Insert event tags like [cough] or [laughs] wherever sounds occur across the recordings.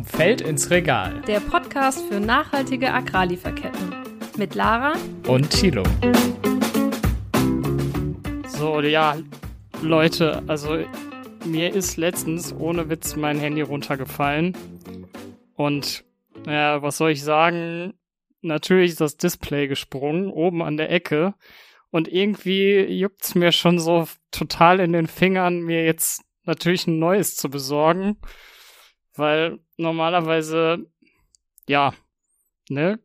Vom Feld ins Regal. Der Podcast für nachhaltige Agrarlieferketten. Mit Lara und Thilo. So, ja, Leute, also mir ist letztens ohne Witz mein Handy runtergefallen. Und ja, was soll ich sagen? Natürlich ist das Display gesprungen, oben an der Ecke. Und irgendwie juckt's mir schon so total in den Fingern, mir jetzt natürlich ein neues zu besorgen. Weil normalerweise, ja, ne?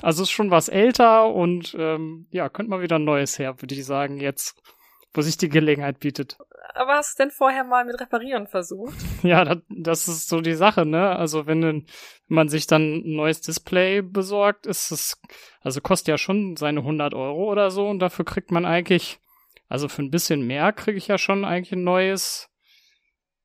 Also ist schon was älter und ähm, ja, könnte mal wieder ein neues her, würde ich sagen, jetzt, wo sich die Gelegenheit bietet. Aber hast du denn vorher mal mit Reparieren versucht? [laughs] Ja, das, das ist so die Sache, ne? Also wenn, wenn man sich dann ein neues Display besorgt, ist es, also kostet ja schon seine 100 Euro oder so und dafür kriegt man eigentlich, also für ein bisschen mehr kriege ich ja schon eigentlich ein neues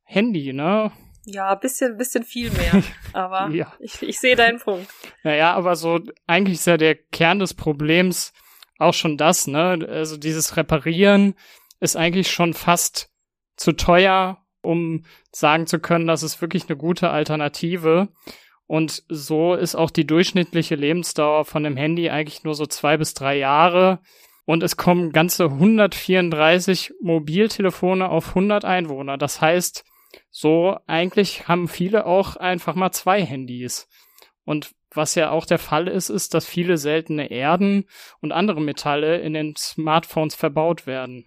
Handy, ne? Ja, bisschen, bisschen viel mehr. [laughs] Aber ja. ich, ich sehe deinen Punkt. Naja, aber so, eigentlich ist ja der Kern des Problems auch schon das, ne? Also dieses Reparieren ist eigentlich schon fast zu teuer, um sagen zu können, das ist wirklich eine gute Alternative. Und so ist auch die durchschnittliche Lebensdauer von dem Handy eigentlich nur so zwei bis drei Jahre. Und es kommen ganze 134 Mobiltelefone auf 100 Einwohner. Das heißt, so eigentlich haben viele auch einfach mal zwei Handys. Und was ja auch der Fall ist, ist, dass viele seltene Erden und andere Metalle in den Smartphones verbaut werden.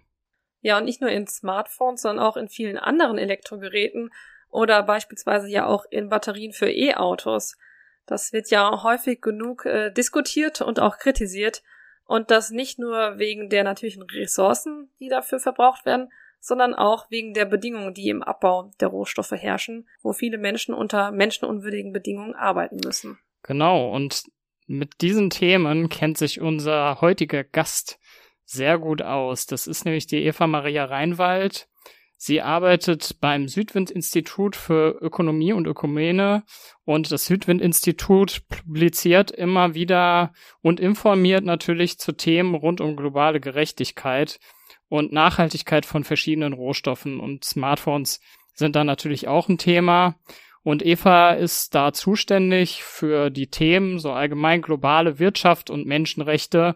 Ja, und nicht nur in Smartphones, sondern auch in vielen anderen Elektrogeräten oder beispielsweise ja auch in Batterien für E-Autos. Das wird ja häufig genug äh, diskutiert und auch kritisiert. Und das nicht nur wegen der natürlichen Ressourcen, die dafür verbraucht werden, sondern auch wegen der Bedingungen, die im Abbau der Rohstoffe herrschen, wo viele Menschen unter menschenunwürdigen Bedingungen arbeiten müssen. Genau, und mit diesen Themen kennt sich unser heutiger Gast sehr gut aus. Das ist nämlich die Eva Maria Reinwald. Sie arbeitet beim Südwind-Institut für Ökonomie und Ökumene und das Südwind-Institut publiziert immer wieder und informiert natürlich zu Themen rund um globale Gerechtigkeit und Nachhaltigkeit von verschiedenen Rohstoffen und Smartphones sind da natürlich auch ein Thema. Und Eva ist da zuständig für die Themen, so allgemein globale Wirtschaft und Menschenrechte,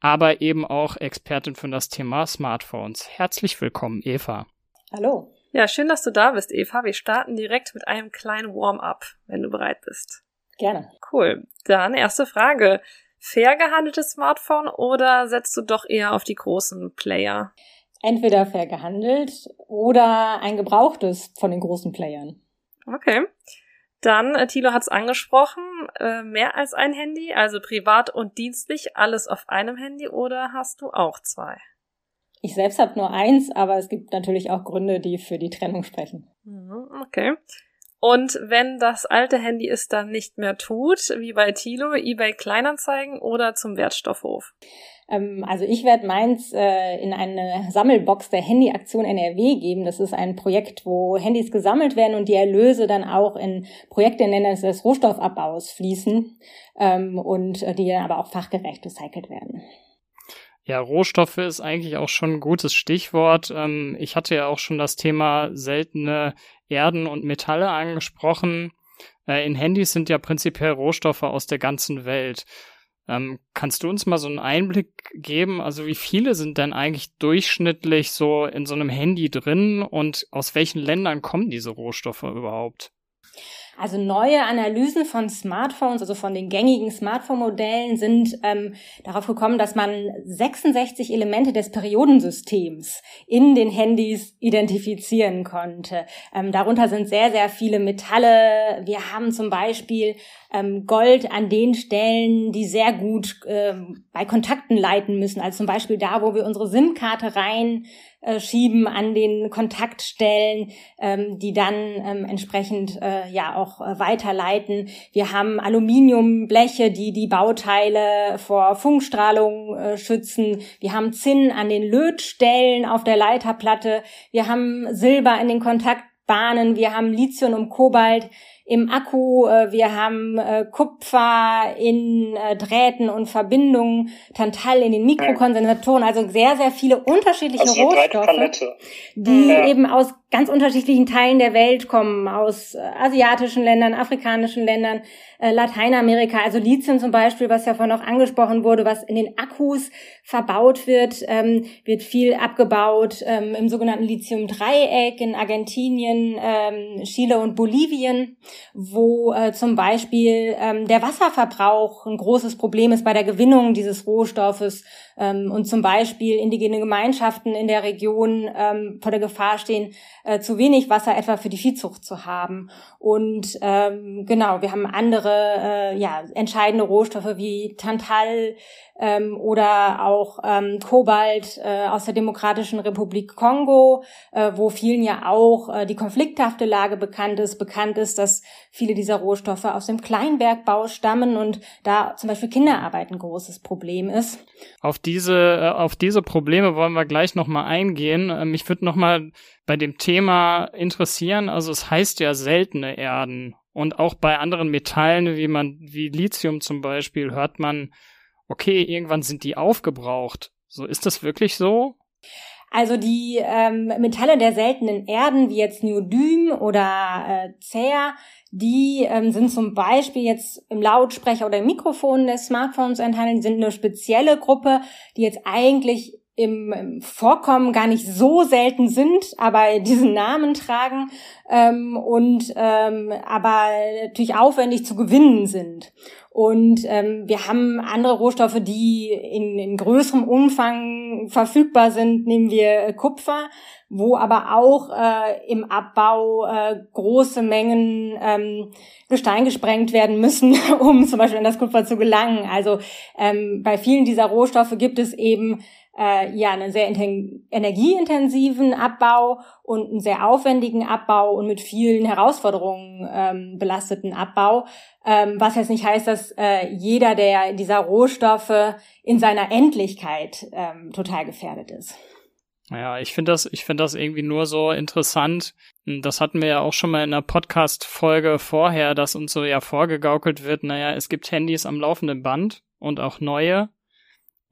aber eben auch Expertin für das Thema Smartphones. Herzlich willkommen, Eva. Hallo. Ja, schön, dass du da bist, Eva. Wir starten direkt mit einem kleinen Warm-up, wenn du bereit bist. Gerne. Cool. Dann erste Frage fair gehandeltes Smartphone oder setzt du doch eher auf die großen Player? Entweder fair gehandelt oder ein gebrauchtes von den großen Playern. Okay. Dann, äh, Thilo hat es angesprochen, äh, mehr als ein Handy, also privat und dienstlich, alles auf einem Handy oder hast du auch zwei? Ich selbst habe nur eins, aber es gibt natürlich auch Gründe, die für die Trennung sprechen. Mhm, okay. Und wenn das alte Handy es dann nicht mehr tut, wie bei Tilo, eBay Kleinanzeigen oder zum Wertstoffhof? Ähm, also ich werde meins äh, in eine Sammelbox der Handyaktion NRW geben. Das ist ein Projekt, wo Handys gesammelt werden und die Erlöse dann auch in Projekte nennen des Rohstoffabbaus fließen ähm, und äh, die dann aber auch fachgerecht recycelt werden. Ja, Rohstoffe ist eigentlich auch schon ein gutes Stichwort. Ähm, ich hatte ja auch schon das Thema seltene Erden und Metalle angesprochen. Äh, in Handys sind ja prinzipiell Rohstoffe aus der ganzen Welt. Ähm, kannst du uns mal so einen Einblick geben? Also wie viele sind denn eigentlich durchschnittlich so in so einem Handy drin und aus welchen Ländern kommen diese Rohstoffe überhaupt? Also neue Analysen von Smartphones, also von den gängigen Smartphone-Modellen, sind ähm, darauf gekommen, dass man 66 Elemente des Periodensystems in den Handys identifizieren konnte. Ähm, darunter sind sehr, sehr viele Metalle. Wir haben zum Beispiel ähm, Gold an den Stellen, die sehr gut ähm, bei Kontakten leiten müssen. Also zum Beispiel da, wo wir unsere SIM-Karte rein äh, schieben an den Kontaktstellen, ähm, die dann ähm, entsprechend äh, ja auch äh, weiterleiten. Wir haben Aluminiumbleche, die die Bauteile vor Funkstrahlung äh, schützen. Wir haben Zinn an den Lötstellen auf der Leiterplatte. Wir haben Silber in den Kontaktbahnen. Wir haben Lithium und Kobalt im Akku, äh, wir haben äh, Kupfer in äh, Drähten und Verbindungen, Tantal in den Mikrokondensatoren, also sehr, sehr viele unterschiedliche also Rohstoffe, die ja. eben aus ganz unterschiedlichen Teilen der Welt kommen, aus asiatischen Ländern, afrikanischen Ländern, Lateinamerika, also Lithium zum Beispiel, was ja vorhin noch angesprochen wurde, was in den Akkus verbaut wird, ähm, wird viel abgebaut ähm, im sogenannten Lithium-Dreieck in Argentinien, ähm, Chile und Bolivien, wo äh, zum Beispiel ähm, der Wasserverbrauch ein großes Problem ist bei der Gewinnung dieses Rohstoffes ähm, und zum Beispiel indigene Gemeinschaften in der Region ähm, vor der Gefahr stehen, äh, zu wenig Wasser etwa für die Viehzucht zu haben. Und ähm, genau, wir haben andere äh, ja, entscheidende Rohstoffe wie Tantal, ähm, oder auch ähm, Kobalt äh, aus der Demokratischen Republik Kongo, äh, wo vielen ja auch äh, die konflikthafte Lage bekannt ist. Bekannt ist, dass viele dieser Rohstoffe aus dem Kleinbergbau stammen und da zum Beispiel Kinderarbeit ein großes Problem ist. Auf diese, äh, auf diese Probleme wollen wir gleich nochmal eingehen. Mich würde nochmal bei dem Thema interessieren, also es heißt ja seltene Erden. Und auch bei anderen Metallen, wie man, wie Lithium zum Beispiel, hört man okay, irgendwann sind die aufgebraucht. So, ist das wirklich so? Also die ähm, Metalle der seltenen Erden, wie jetzt Neodym oder äh, Cer, die ähm, sind zum Beispiel jetzt im Lautsprecher oder im Mikrofon des Smartphones enthalten, die sind eine spezielle Gruppe, die jetzt eigentlich im, Vorkommen gar nicht so selten sind, aber [laughs] diesen Namen tragen ähm, und ähm, aber natürlich aufwendig zu gewinnen sind. Und ähm, wir haben andere Rohstoffe, die in, in größerem Umfang verfügbar sind, nehmen wir äh, Kupfer, wo aber auch äh, im Abbau äh, große Mengen ähm, Gestein gesprengt werden müssen, [laughs] um zum Beispiel an das Kupfer zu gelangen. Also ähm, bei vielen dieser Rohstoffe gibt es eben äh, ja einen sehr energieintensiven Abbau und einen sehr aufwendigen Abbau und mit vielen Herausforderungen ähm, belasteten Abbau, ähm, was jetzt nicht heißt, dass äh, jeder der dieser Rohstoffe in seiner Endlichkeit ähm, total gefährdet ist. Ja, ich finde das, ich finde das irgendwie nur so interessant. Das hatten wir ja auch schon mal in einer Podcast-Folge vorher, dass uns so ja vorgegaukelt wird, naja, es gibt Handys am laufenden Band und auch neue.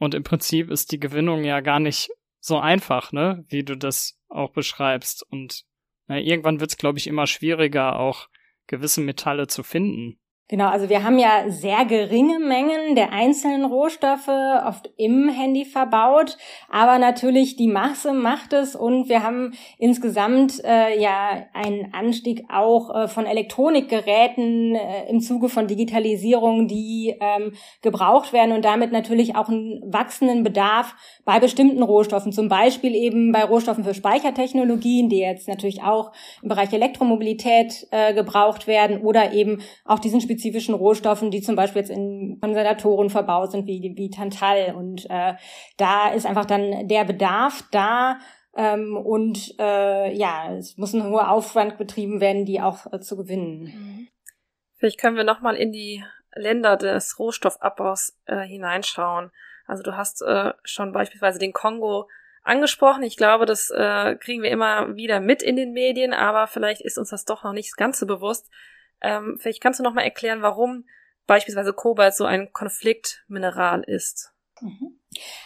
Und im Prinzip ist die Gewinnung ja gar nicht so einfach, ne, wie du das auch beschreibst. Und na, irgendwann wird es, glaube ich, immer schwieriger, auch gewisse Metalle zu finden. Genau, also wir haben ja sehr geringe Mengen der einzelnen Rohstoffe oft im Handy verbaut, aber natürlich die Masse macht es und wir haben insgesamt äh, ja einen Anstieg auch äh, von Elektronikgeräten äh, im Zuge von Digitalisierung, die ähm, gebraucht werden und damit natürlich auch einen wachsenden Bedarf bei bestimmten Rohstoffen, zum Beispiel eben bei Rohstoffen für Speichertechnologien, die jetzt natürlich auch im Bereich Elektromobilität äh, gebraucht werden oder eben auch diesen spezifischen Rohstoffen, die zum Beispiel jetzt in Konservatoren verbaut sind, wie, wie Tantal. Und äh, da ist einfach dann der Bedarf da, ähm, und äh, ja, es muss ein hoher Aufwand betrieben werden, die auch äh, zu gewinnen. Mhm. Vielleicht können wir nochmal in die Länder des Rohstoffabbaus äh, hineinschauen. Also du hast äh, schon beispielsweise den Kongo angesprochen. Ich glaube, das äh, kriegen wir immer wieder mit in den Medien, aber vielleicht ist uns das doch noch nicht ganz so bewusst. Ähm, vielleicht kannst du noch mal erklären, warum beispielsweise Kobalt so ein Konfliktmineral ist. Mhm.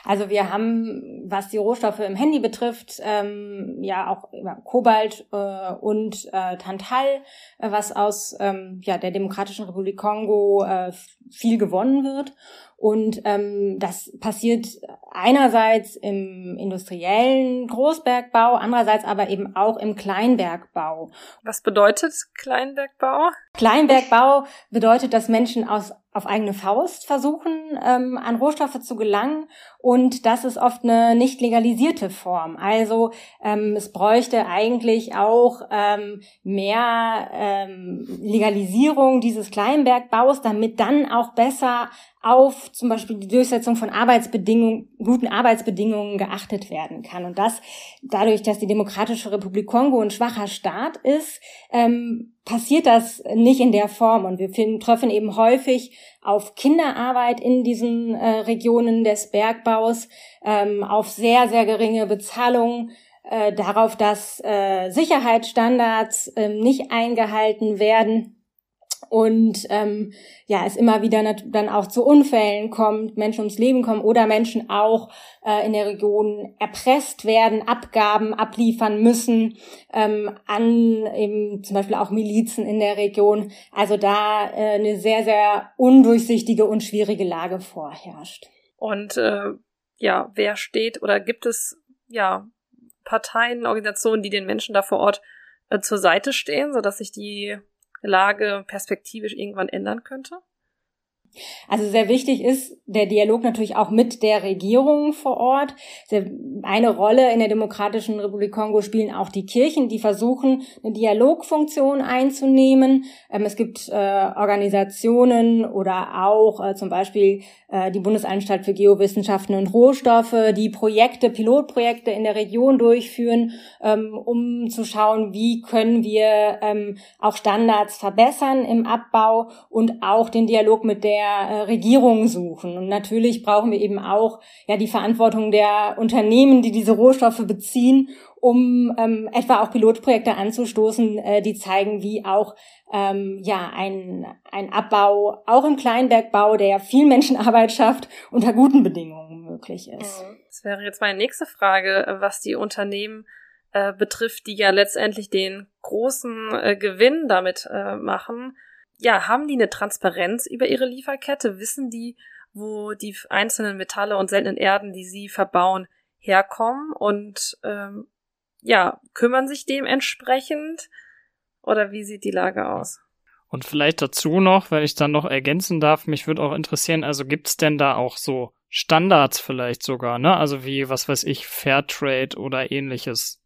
Also wir haben, was die Rohstoffe im Handy betrifft, ähm, ja auch Kobalt äh, und äh, Tantal, äh, was aus ähm, ja, der Demokratischen Republik Kongo äh, viel gewonnen wird. Und ähm, das passiert einerseits im industriellen Großbergbau, andererseits aber eben auch im Kleinbergbau. Was bedeutet Kleinbergbau? Kleinbergbau bedeutet, dass Menschen aus auf eigene Faust versuchen, ähm, an Rohstoffe zu gelangen. Und das ist oft eine nicht legalisierte Form. Also ähm, es bräuchte eigentlich auch ähm, mehr ähm, Legalisierung dieses Kleinbergbaus, damit dann auch besser auf zum Beispiel die Durchsetzung von Arbeitsbedingungen, guten Arbeitsbedingungen geachtet werden kann. Und das dadurch, dass die Demokratische Republik Kongo ein schwacher Staat ist, ähm, passiert das nicht in der Form. Und wir treffen eben häufig auf Kinderarbeit in diesen äh, Regionen des Bergbaus, ähm, auf sehr, sehr geringe Bezahlung, äh, darauf, dass äh, Sicherheitsstandards äh, nicht eingehalten werden und ähm, ja, es immer wieder dann auch zu Unfällen kommt, Menschen ums Leben kommen oder Menschen auch äh, in der Region erpresst werden, Abgaben abliefern müssen ähm, an eben zum Beispiel auch Milizen in der Region. Also da äh, eine sehr, sehr undurchsichtige und schwierige Lage vorherrscht. Und äh, ja, wer steht oder gibt es ja Parteien, Organisationen, die den Menschen da vor Ort äh, zur Seite stehen, sodass sich die Lage perspektivisch irgendwann ändern könnte? Also sehr wichtig ist der Dialog natürlich auch mit der Regierung vor Ort. Eine Rolle in der Demokratischen Republik Kongo spielen auch die Kirchen, die versuchen, eine Dialogfunktion einzunehmen. Ähm, es gibt äh, Organisationen oder auch äh, zum Beispiel äh, die Bundesanstalt für Geowissenschaften und Rohstoffe, die Projekte, Pilotprojekte in der Region durchführen, ähm, um zu schauen, wie können wir ähm, auch Standards verbessern im Abbau und auch den Dialog mit der äh, Regierung suchen. Und natürlich brauchen wir eben auch ja die Verantwortung der Unternehmen, die diese Rohstoffe beziehen, um ähm, etwa auch Pilotprojekte anzustoßen, äh, die zeigen, wie auch ähm, ja ein, ein Abbau auch im Kleinbergbau, der ja viel Menschenarbeit schafft, unter guten Bedingungen möglich ist. Mhm. Das wäre jetzt meine nächste Frage, was die Unternehmen äh, betrifft, die ja letztendlich den großen äh, Gewinn damit äh, machen ja, haben die eine Transparenz über ihre Lieferkette? Wissen die, wo die einzelnen Metalle und seltenen Erden, die sie verbauen, herkommen? Und ähm, ja, kümmern sich dementsprechend? Oder wie sieht die Lage aus? Und vielleicht dazu noch, wenn ich dann noch ergänzen darf, mich würde auch interessieren, also gibt's denn da auch so Standards vielleicht sogar, ne? Also wie, was weiß ich, Fairtrade oder ähnliches?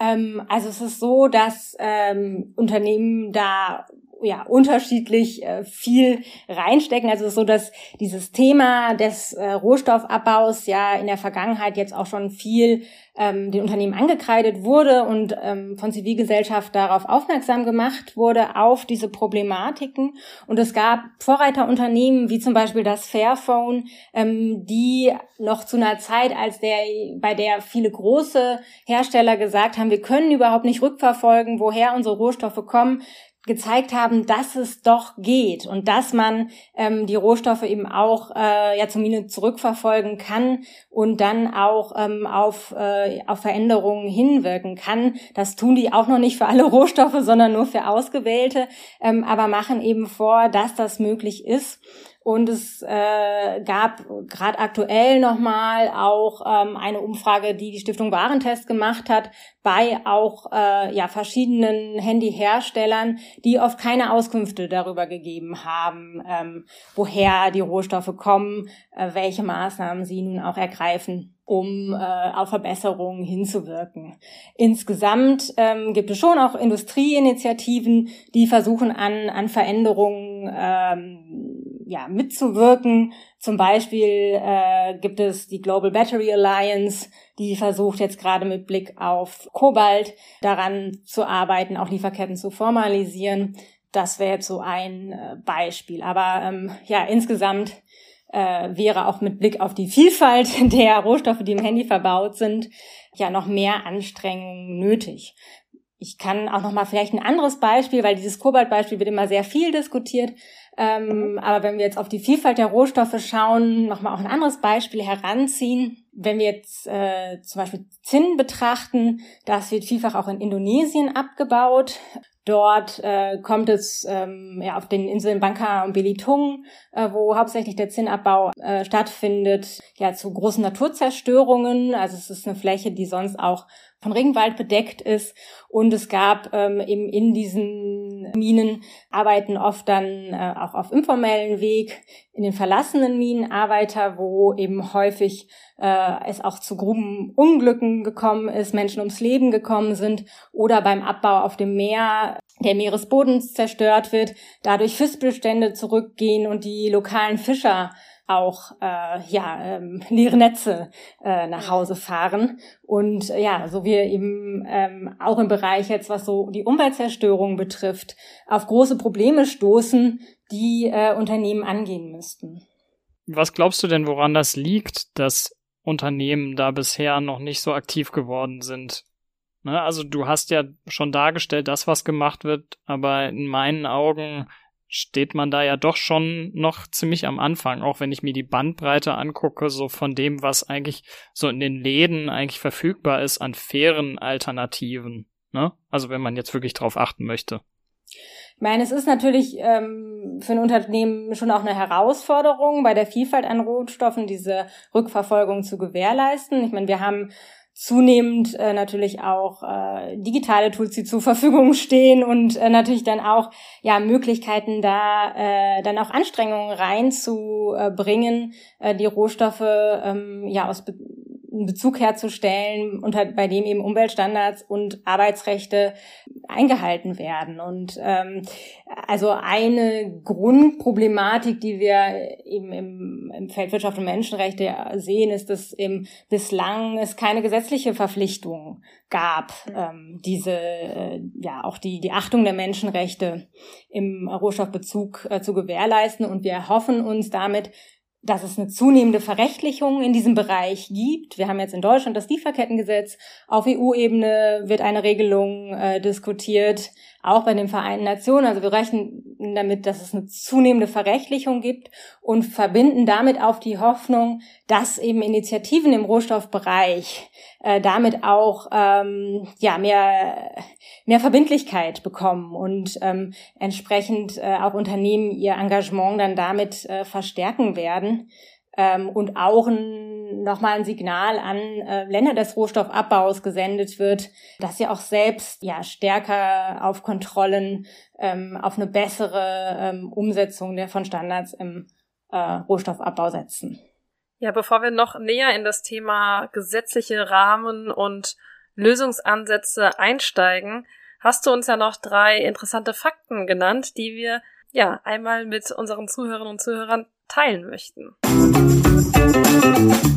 Ähm, also es ist so, dass ähm, Unternehmen da ja unterschiedlich äh, viel reinstecken. Also so, dass dieses Thema des äh, Rohstoffabbaus ja in der Vergangenheit jetzt auch schon viel ähm, den Unternehmen angekreidet wurde und ähm, von Zivilgesellschaft darauf aufmerksam gemacht wurde, auf diese Problematiken. Und es gab Vorreiterunternehmen, wie zum Beispiel das Fairphone, ähm, die noch zu einer Zeit, als der, bei der viele große Hersteller gesagt haben, wir können überhaupt nicht rückverfolgen, woher unsere Rohstoffe kommen, gezeigt haben, dass es doch geht und dass man ähm, die Rohstoffe eben auch äh, ja zumindest zurückverfolgen kann und dann auch ähm, auf, äh, auf Veränderungen hinwirken kann. Das tun die auch noch nicht für alle [laughs] Rohstoffe, sondern nur für ausgewählte, ähm, aber machen eben vor, dass das möglich ist. Und es äh, gab gerade aktuell nochmal auch ähm, eine Umfrage, die die Stiftung Warentest gemacht hat, bei auch äh, ja, verschiedenen Handyherstellern, die oft keine Auskünfte darüber gegeben haben, ähm, woher die Rohstoffe kommen, äh, welche Maßnahmen sie nun auch ergreifen um äh, auf Verbesserungen hinzuwirken. Insgesamt ähm, gibt es schon auch Industrieinitiativen, die versuchen an, an Veränderungen ähm, ja, mitzuwirken. Zum Beispiel äh, gibt es die Global Battery Alliance, die versucht jetzt gerade mit Blick auf Kobalt daran zu arbeiten, auch Lieferketten zu formalisieren. Das wäre jetzt so ein äh, Beispiel. Aber ähm, ja, insgesamt äh, wäre auch mit Blick auf die Vielfalt [laughs] der Rohstoffe, die im Handy verbaut sind, ja noch mehr Anstrengungen nötig. Ich kann auch noch mal vielleicht ein anderes Beispiel, weil dieses Kobaltbeispiel wird immer sehr viel diskutiert. Ähm, aber wenn wir jetzt auf die Vielfalt der Rohstoffe schauen, noch mal auch ein anderes Beispiel heranziehen. Wenn wir jetzt äh, zum Beispiel Zinn betrachten, das wird vielfach auch in Indonesien abgebaut. Dort äh, kommt es ähm, ja, auf den Inseln Bangka und Belitung, äh, wo hauptsächlich der Zinnabbau äh, stattfindet, ja zu großen Naturzerstörungen. Also es ist eine Fläche, die sonst auch von Regenwald bedeckt ist. Und es gab ähm, eben in diesen Minen arbeiten oft dann äh, auch auf informellen Weg in den verlassenen Minen Arbeiter, wo eben häufig äh, es auch zu Grubenunglücken gekommen ist, Menschen ums Leben gekommen sind oder beim Abbau auf dem Meer der Meeresbodens zerstört wird, dadurch Fischbestände zurückgehen und die lokalen Fischer auch äh, ja ähm, [laughs] leere Netze äh, nach Hause fahren und äh, ja so wir eben ähm, auch im Bereich jetzt was so die Umweltzerstörung betrifft auf große Probleme stoßen, die äh, Unternehmen angehen müssten. Was glaubst du denn, woran das liegt, dass Unternehmen da bisher noch nicht so aktiv geworden sind. Ne? Also du hast ja schon dargestellt, dass was gemacht wird, aber in meinen Augen steht man da ja doch schon noch ziemlich am Anfang, auch wenn ich mir die Bandbreite angucke, so von dem, was eigentlich so in den Läden eigentlich verfügbar ist an fairen Alternativen. Ne? Also wenn man jetzt wirklich drauf achten möchte. Ich meine, es ist natürlich ähm, für ein Unternehmen schon auch eine Herausforderung, bei der Vielfalt an Rohstoffen diese Rückverfolgung zu gewährleisten. Ich meine, wir haben zunehmend äh, natürlich auch äh, digitale Tools, die zur Verfügung stehen und äh, natürlich dann auch ja Möglichkeiten da äh, dann auch Anstrengungen reinzubringen, äh, die Rohstoffe ähm, ja aus einen Bezug herzustellen, unter, bei dem eben Umweltstandards und Arbeitsrechte eingehalten werden. Und ähm, also eine Grundproblematik, die wir eben im, im Feld Wirtschaft und Menschenrechte sehen, ist, dass eben bislang es keine gesetzliche Verpflichtung gab, ähm, diese äh, ja auch die die Achtung der Menschenrechte im Rohstoffbezug äh, zu gewährleisten. Und wir hoffen uns damit dass es eine zunehmende Verrechtlichung in diesem Bereich gibt. Wir haben jetzt in Deutschland das Lieferkettengesetz. Auf EU-Ebene wird eine Regelung äh, diskutiert, auch bei den Vereinten Nationen. Also wir rechnen damit, dass es eine zunehmende Verrechtlichung gibt und verbinden damit auf die Hoffnung, dass eben Initiativen im Rohstoffbereich äh, damit auch ähm, ja mehr mehr Verbindlichkeit bekommen und ähm, entsprechend äh, auch Unternehmen ihr Engagement dann damit äh, verstärken werden ähm, und auch ein, nochmal ein Signal an äh, Länder des Rohstoffabbaus gesendet wird, dass sie auch selbst ja stärker auf Kontrollen, ähm, auf eine bessere ähm, Umsetzung der von Standards im äh, Rohstoffabbau setzen. Ja, bevor wir noch näher in das Thema gesetzliche Rahmen und Lösungsansätze einsteigen, hast du uns ja noch drei interessante Fakten genannt, die wir ja einmal mit unseren Zuhörerinnen und Zuhörern teilen möchten.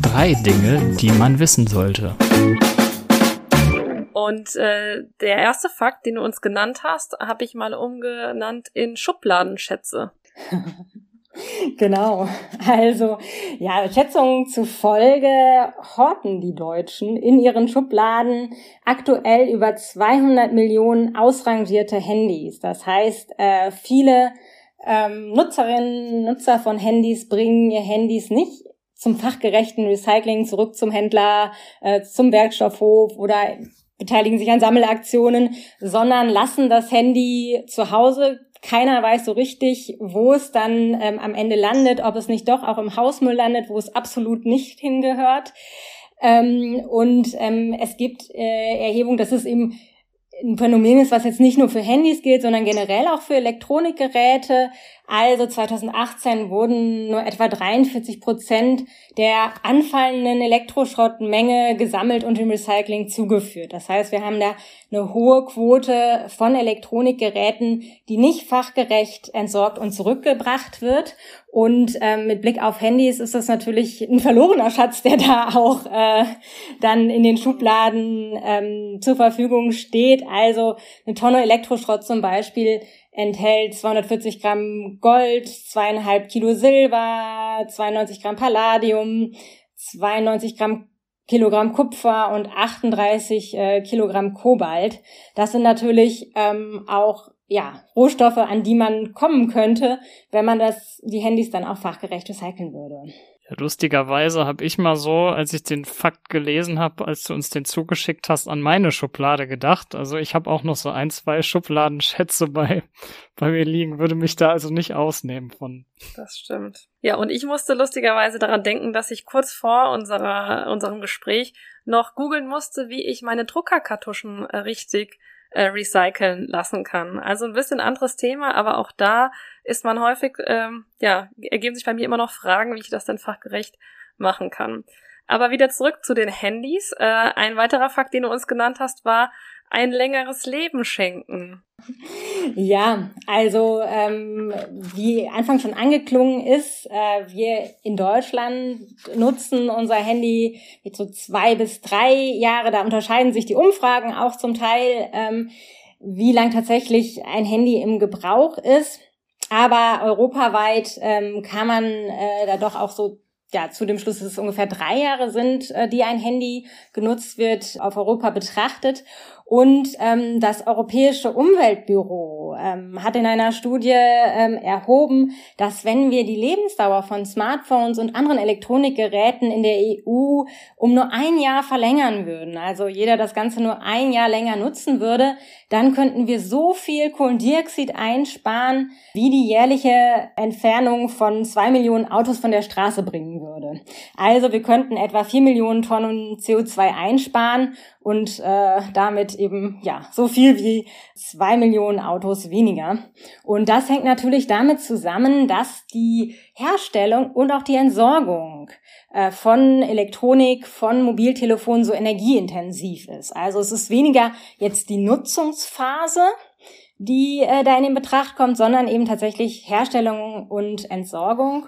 Drei Dinge, die man wissen sollte. Und äh, der erste Fakt, den du uns genannt hast, habe ich mal umgenannt in Schubladenschätze. [laughs] Genau. Also, ja, Schätzungen zufolge horten die Deutschen in ihren Schubladen aktuell über 200 Millionen ausrangierte Handys. Das heißt, äh, viele ähm, Nutzerinnen, Nutzer von Handys bringen ihr Handys nicht zum fachgerechten Recycling zurück zum Händler, äh, zum Werkstoffhof oder beteiligen sich an Sammelaktionen, sondern lassen das Handy zu Hause keiner weiß so richtig, wo es dann ähm, am Ende landet, ob es nicht doch auch im Hausmüll landet, wo es absolut nicht hingehört. Ähm, und ähm, es gibt äh, Erhebungen, dass es eben ein Phänomen ist, was jetzt nicht nur für Handys gilt, sondern generell auch für Elektronikgeräte. Also 2018 wurden nur etwa 43 Prozent der anfallenden Elektroschrottmenge gesammelt und im Recycling zugeführt. Das heißt, wir haben da eine hohe Quote von Elektronikgeräten, die nicht fachgerecht entsorgt und zurückgebracht wird. Und ähm, mit Blick auf Handys ist das natürlich ein verlorener Schatz, der da auch äh, dann in den Schubladen ähm, zur Verfügung steht. Also eine Tonne Elektroschrott zum Beispiel enthält 240 Gramm Gold, zweieinhalb Kilo Silber, 92 Gramm Palladium, 92 Gramm Kilogramm Kupfer und 38 äh, Kilogramm Kobalt. Das sind natürlich ähm, auch ja, Rohstoffe, an die man kommen könnte, wenn man das, die Handys dann auch fachgerecht recyceln würde. Ja, lustigerweise habe ich mal so, als ich den Fakt gelesen habe, als du uns den zugeschickt hast, an meine Schublade gedacht. Also ich habe auch noch so ein, zwei Schubladenschätze [laughs] bei, bei mir liegen, würde mich da also nicht ausnehmen von. Das stimmt. Ja, und ich musste lustigerweise daran denken, dass ich kurz vor unserer, unserem Gespräch noch googeln musste, wie ich meine Druckerkartuschen äh, richtig äh, recyceln lassen kann. Also ein bisschen anderes Thema, aber auch da ist man häufig, ähm, ja, ergeben sich bei mir immer noch Fragen, wie ich das denn fachgerecht machen kann. Aber wieder zurück zu den Handys. Äh, ein weiterer Fakt, den du uns genannt hast, war ein längeres Leben schenken. Ja, also ähm, wie Anfang schon angeklungen ist, äh, wir in Deutschland nutzen unser Handy mit so zwei bis drei Jahre. Da unterscheiden sich die Umfragen auch zum Teil, ähm, wie lang tatsächlich ein Handy im Gebrauch ist. Aber europaweit ähm, kann man äh, da doch auch so ja, zu dem Schluss, dass es ungefähr drei Jahre sind, äh, die ein Handy genutzt wird, auf Europa betrachtet. Und ähm, das Europäische Umweltbüro ähm, hat in einer Studie ähm, erhoben, dass wenn wir die Lebensdauer von Smartphones und anderen Elektronikgeräten in der EU um nur ein Jahr verlängern würden, also jeder das Ganze nur ein Jahr länger nutzen würde, dann könnten wir so viel Kohlendioxid einsparen, wie die jährliche Entfernung von zwei Millionen Autos von der Straße bringen würde. Also wir könnten etwa vier Millionen Tonnen CO2 einsparen und äh, damit eben ja so viel wie zwei Millionen Autos weniger. Und das hängt natürlich damit zusammen, dass die Herstellung und auch die Entsorgung äh, von Elektronik, von Mobiltelefonen so energieintensiv ist. Also es ist weniger jetzt die Nutzungsphase, die äh, da in den Betracht kommt, sondern eben tatsächlich Herstellung und Entsorgung.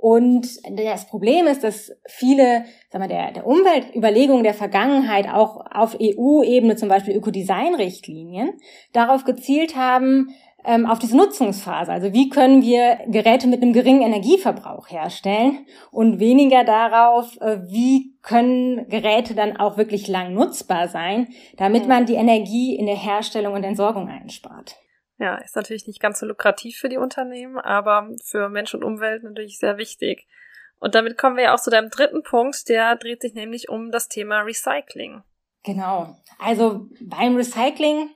Und das Problem ist, dass viele, sagen wir, der, der Umweltüberlegungen der Vergangenheit auch auf EU-Ebene, zum Beispiel Ökodesign-Richtlinien, darauf gezielt haben, ähm, auf diese Nutzungsphase. Also wie können wir Geräte mit einem geringen Energieverbrauch herstellen und weniger darauf, äh, wie können Geräte dann auch wirklich lang nutzbar sein, damit man die Energie in der Herstellung und Entsorgung einspart. Ja, ist natürlich nicht ganz so lukrativ für die Unternehmen, aber für Mensch und Umwelt natürlich sehr wichtig. Und damit kommen wir ja auch zu deinem dritten Punkt, der dreht sich nämlich um das Thema Recycling. Genau. Also beim Recycling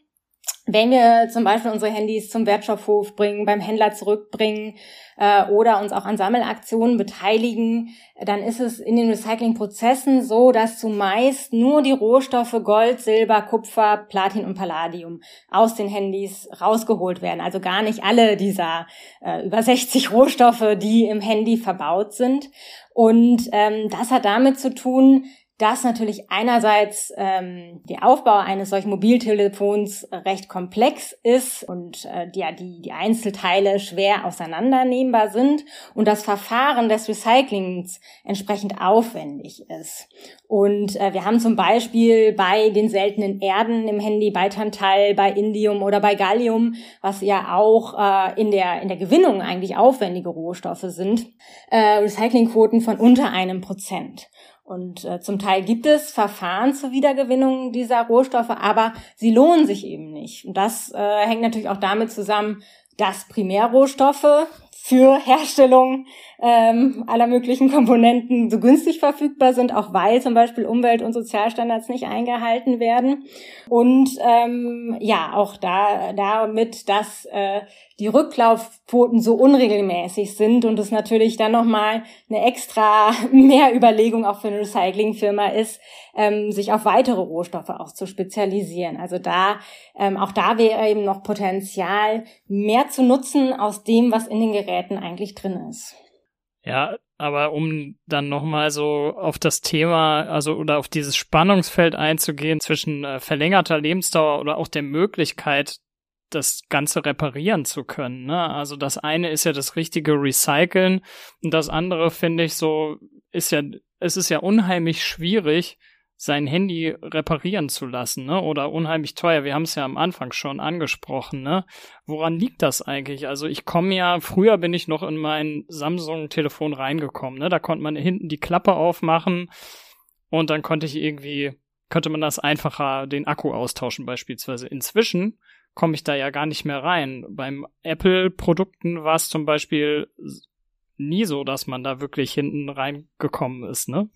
wenn wir zum Beispiel unsere Handys zum Wertstoffhof bringen, beim Händler zurückbringen äh, oder uns auch an Sammelaktionen beteiligen, dann ist es in den Recyclingprozessen so, dass zumeist nur die Rohstoffe Gold, Silber, Kupfer, Platin und Palladium aus den Handys rausgeholt werden. Also gar nicht alle dieser äh, über 60 Rohstoffe, die im Handy verbaut sind. Und ähm, das hat damit zu tun, dass natürlich einerseits ähm, der Aufbau eines solchen Mobiltelefons recht komplex ist und äh, ja, die, die Einzelteile schwer auseinandernehmbar sind und das Verfahren des Recyclings entsprechend aufwendig ist. Und äh, wir haben zum Beispiel bei den seltenen Erden im Handy, bei Tantal, bei Indium oder bei Gallium, was ja auch äh, in, der, in der Gewinnung eigentlich aufwendige Rohstoffe sind, äh, Recyclingquoten von unter einem Prozent. Und äh, zum Teil gibt es Verfahren zur Wiedergewinnung dieser Rohstoffe, aber sie lohnen sich eben nicht. Und das äh, hängt natürlich auch damit zusammen, dass Primärrohstoffe für Herstellung ähm, aller möglichen Komponenten so günstig verfügbar sind, auch weil zum Beispiel Umwelt- und Sozialstandards nicht eingehalten werden. Und ähm, ja, auch da damit, dass äh, die Rücklaufquoten so unregelmäßig sind und es natürlich dann nochmal eine extra [laughs] Mehrüberlegung auch für eine Recyclingfirma ist, ähm, sich auf weitere Rohstoffe auch zu spezialisieren. Also da, ähm, auch da wäre eben noch Potenzial, mehr zu nutzen aus dem, was in den Geräten eigentlich drin ist. Ja, aber um dann nochmal so auf das Thema, also oder auf dieses Spannungsfeld einzugehen zwischen äh, verlängerter Lebensdauer oder auch der Möglichkeit, das Ganze reparieren zu können. Ne? Also das eine ist ja das richtige Recyceln und das andere finde ich so, ist ja, es ist ja unheimlich schwierig, sein Handy reparieren zu lassen, ne? Oder unheimlich teuer. Wir haben es ja am Anfang schon angesprochen, ne? Woran liegt das eigentlich? Also ich komme ja, früher bin ich noch in mein Samsung-Telefon reingekommen, ne? Da konnte man hinten die Klappe aufmachen und dann konnte ich irgendwie, könnte man das einfacher den Akku austauschen beispielsweise. Inzwischen komme ich da ja gar nicht mehr rein. Beim Apple-Produkten war es zum Beispiel nie so, dass man da wirklich hinten reingekommen ist, ne?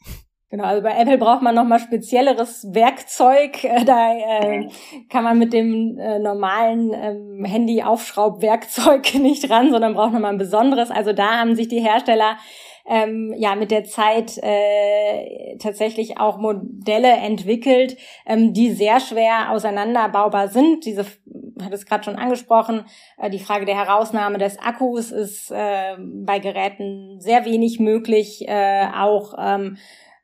Genau, also bei Apple braucht man nochmal spezielleres Werkzeug. [laughs] Äh, da äh, kann man mit dem äh, normalen ähm, Handy-Aufschraubwerkzeug [laughs] nicht ran, sondern braucht nochmal ein besonderes. Also da haben sich die Hersteller ähm, ja mit der Zeit äh, tatsächlich auch Modelle entwickelt, ähm, die sehr schwer auseinanderbaubar sind. Diese hat es gerade schon angesprochen, äh, die Frage der Herausnahme des Akkus ist äh, bei Geräten sehr wenig möglich. Äh, auch ähm,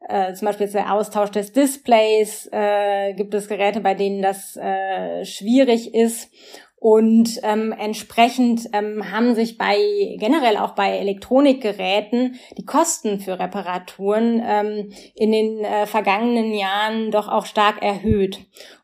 äh, zum Beispiel der Austausch des Displays, äh, gibt es Geräte, bei denen das äh, schwierig ist. Und ähm, entsprechend ähm, haben sich bei generell auch bei Elektronikgeräten die Kosten für Reparaturen ähm, in den äh, vergangenen Jahren doch auch stark erhöht.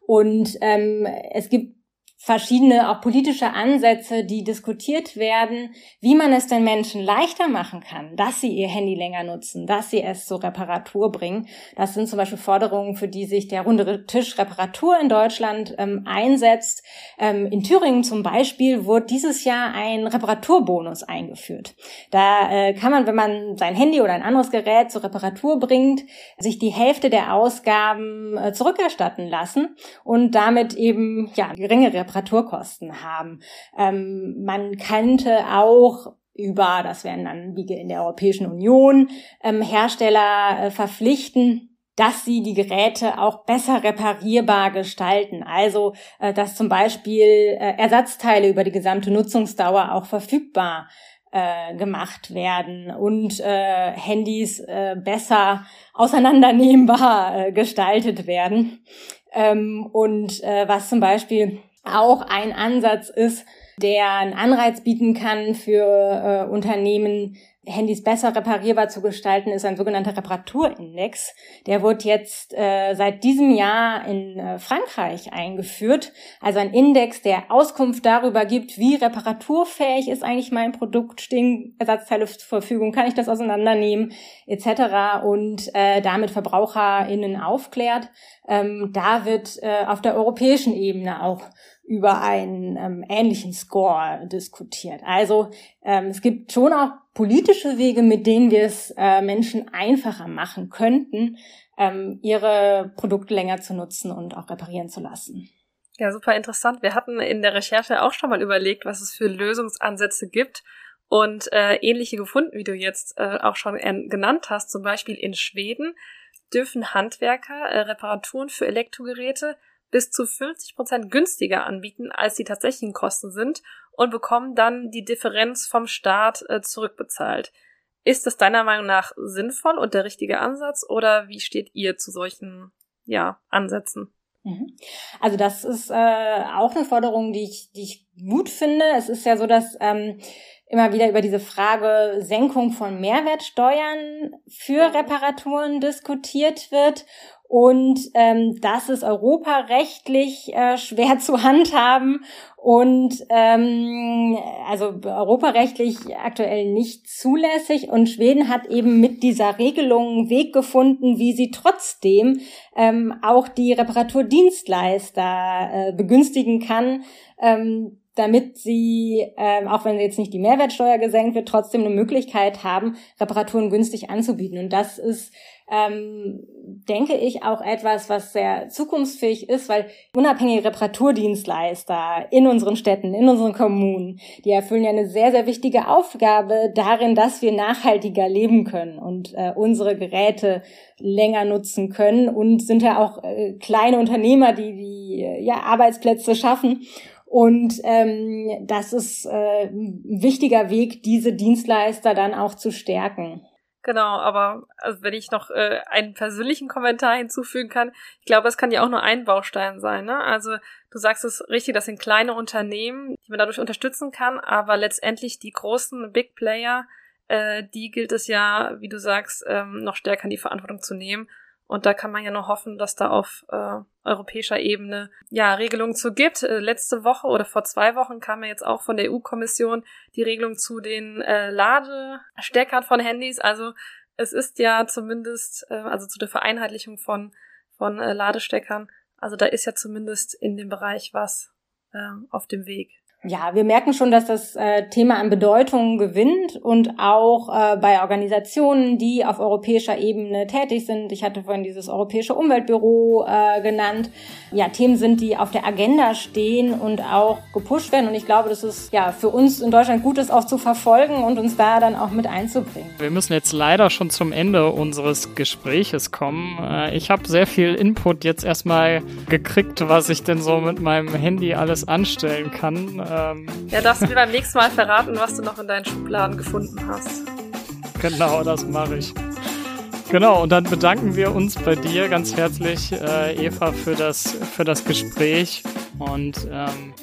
Und ähm, es gibt verschiedene auch politische Ansätze, die diskutiert werden, wie man es den Menschen leichter machen kann, dass sie ihr Handy länger nutzen, dass sie es zur Reparatur bringen. Das sind zum Beispiel Forderungen, für die sich der runde Tisch Reparatur in Deutschland ähm, einsetzt. Ähm, in Thüringen zum Beispiel wurde dieses Jahr ein Reparaturbonus eingeführt. Da äh, kann man, wenn man sein Handy oder ein anderes Gerät zur Reparatur bringt, sich die Hälfte der Ausgaben äh, zurückerstatten lassen und damit eben ja geringe Reparatur Reparaturkosten haben. Ähm, man könnte auch über, das wären dann wie in der Europäischen Union, ähm, Hersteller äh, verpflichten, dass sie die Geräte auch besser reparierbar gestalten. Also, äh, dass zum Beispiel äh, Ersatzteile über die gesamte Nutzungsdauer auch verfügbar äh, gemacht werden und äh, Handys äh, besser auseinandernehmbar äh, gestaltet werden. Ähm, und äh, was zum Beispiel auch ein Ansatz ist, der einen Anreiz bieten kann für äh, Unternehmen, Handys besser reparierbar zu gestalten, ist ein sogenannter Reparaturindex. Der wird jetzt äh, seit diesem Jahr in äh, Frankreich eingeführt. Also ein Index, der Auskunft darüber gibt, wie reparaturfähig ist eigentlich mein Produkt, stehen Ersatzteile zur Verfügung, kann ich das auseinandernehmen, etc. und äh, damit VerbraucherInnen aufklärt. Ähm, da wird äh, auf der europäischen Ebene auch über einen ähm, ähnlichen Score diskutiert. Also ähm, es gibt schon auch politische Wege, mit denen wir es äh, Menschen einfacher machen könnten, ähm, ihre Produkte länger zu nutzen und auch reparieren zu lassen. Ja, super interessant. Wir hatten in der Recherche auch schon mal überlegt, was es für Lösungsansätze gibt und äh, ähnliche gefunden, wie du jetzt äh, auch schon genannt hast. Zum Beispiel in Schweden dürfen Handwerker äh, Reparaturen für Elektrogeräte bis zu 50 Prozent günstiger anbieten, als die tatsächlichen Kosten sind und bekommen dann die Differenz vom Staat äh, zurückbezahlt. Ist das deiner Meinung nach sinnvoll und der richtige Ansatz oder wie steht ihr zu solchen ja, Ansätzen? Mhm. Also das ist äh, auch eine Forderung, die ich, die ich gut finde. Es ist ja so, dass ähm, immer wieder über diese Frage Senkung von Mehrwertsteuern für Reparaturen diskutiert wird. Und ähm, das ist europarechtlich äh, schwer [laughs] zu handhaben und ähm, also europarechtlich aktuell nicht zulässig. Und Schweden hat eben mit dieser Regelung einen Weg gefunden, wie sie trotzdem ähm, auch die Reparaturdienstleister äh, begünstigen kann. Ähm, damit sie, ähm, auch wenn jetzt nicht die Mehrwertsteuer gesenkt wird, trotzdem eine Möglichkeit haben, Reparaturen günstig anzubieten. Und das ist, ähm, denke ich, auch etwas, was sehr zukunftsfähig ist, weil unabhängige Reparaturdienstleister in unseren Städten, in unseren Kommunen, die erfüllen ja eine sehr, sehr wichtige Aufgabe darin, dass wir nachhaltiger leben können und äh, unsere Geräte länger nutzen können und sind ja auch äh, kleine Unternehmer, die die äh, ja, Arbeitsplätze schaffen. Und ähm, das ist äh, ein wichtiger Weg, diese Dienstleister dann auch zu stärken. Genau, aber also wenn ich noch äh, einen persönlichen Kommentar hinzufügen kann, ich glaube, es kann ja auch nur ein Baustein sein. Ne? Also du sagst es richtig, das sind kleine Unternehmen, die man dadurch unterstützen kann, aber letztendlich die großen Big Player, äh, die gilt es ja, wie du sagst, ähm, noch stärker in die Verantwortung zu nehmen und da kann man ja nur hoffen, dass da auf äh, europäischer Ebene ja Regelungen zu gibt. Äh, letzte Woche oder vor zwei Wochen kam ja jetzt auch von der EU-Kommission die Regelung zu den äh, Ladesteckern von Handys. Also es ist ja zumindest, äh, also zu der Vereinheitlichung von, von äh, Ladesteckern. Also da ist ja zumindest in dem Bereich was äh, auf dem Weg. Ja, wir merken schon, dass das äh, Thema an Bedeutung gewinnt und auch äh, bei Organisationen, die auf europäischer Ebene tätig sind. Ich hatte vorhin dieses Europäische Umweltbüro äh, genannt. Ja, Themen sind, die auf der Agenda stehen und auch gepusht werden. Und ich glaube, das ist ja für uns in Deutschland gut, das auch zu verfolgen und uns da dann auch mit einzubringen. Wir müssen jetzt leider schon zum Ende unseres Gespräches kommen. Ich habe sehr viel Input jetzt erstmal gekriegt, was ich denn so mit meinem Handy alles anstellen kann ähm, ja, darfst du mir beim nächsten Mal verraten, was du noch in deinen Schubladen gefunden hast. Genau, das mache ich. Genau, und dann bedanken wir uns bei dir ganz herzlich, äh, Eva, für das, für das Gespräch und ähm,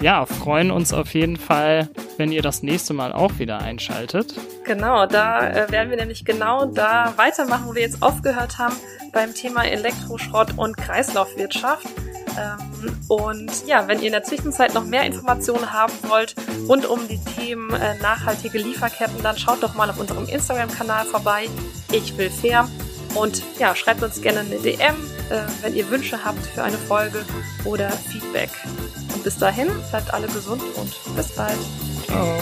ja, freuen uns auf jeden Fall, wenn ihr das nächste Mal auch wieder einschaltet. Genau, da äh, werden wir nämlich genau da weitermachen, wo wir jetzt aufgehört haben beim Thema Elektroschrott und Kreislaufwirtschaft. Ähm, und ja, wenn ihr in der Zwischenzeit noch mehr Informationen haben wollt rund um die Themen äh, nachhaltige Lieferketten, dann schaut doch mal auf unserem Instagram-Kanal vorbei. Ich will fair. Und ja, schreibt uns gerne eine DM, äh, wenn ihr Wünsche habt für eine Folge oder Feedback. Und bis dahin, bleibt alle gesund und bis bald. Ciao.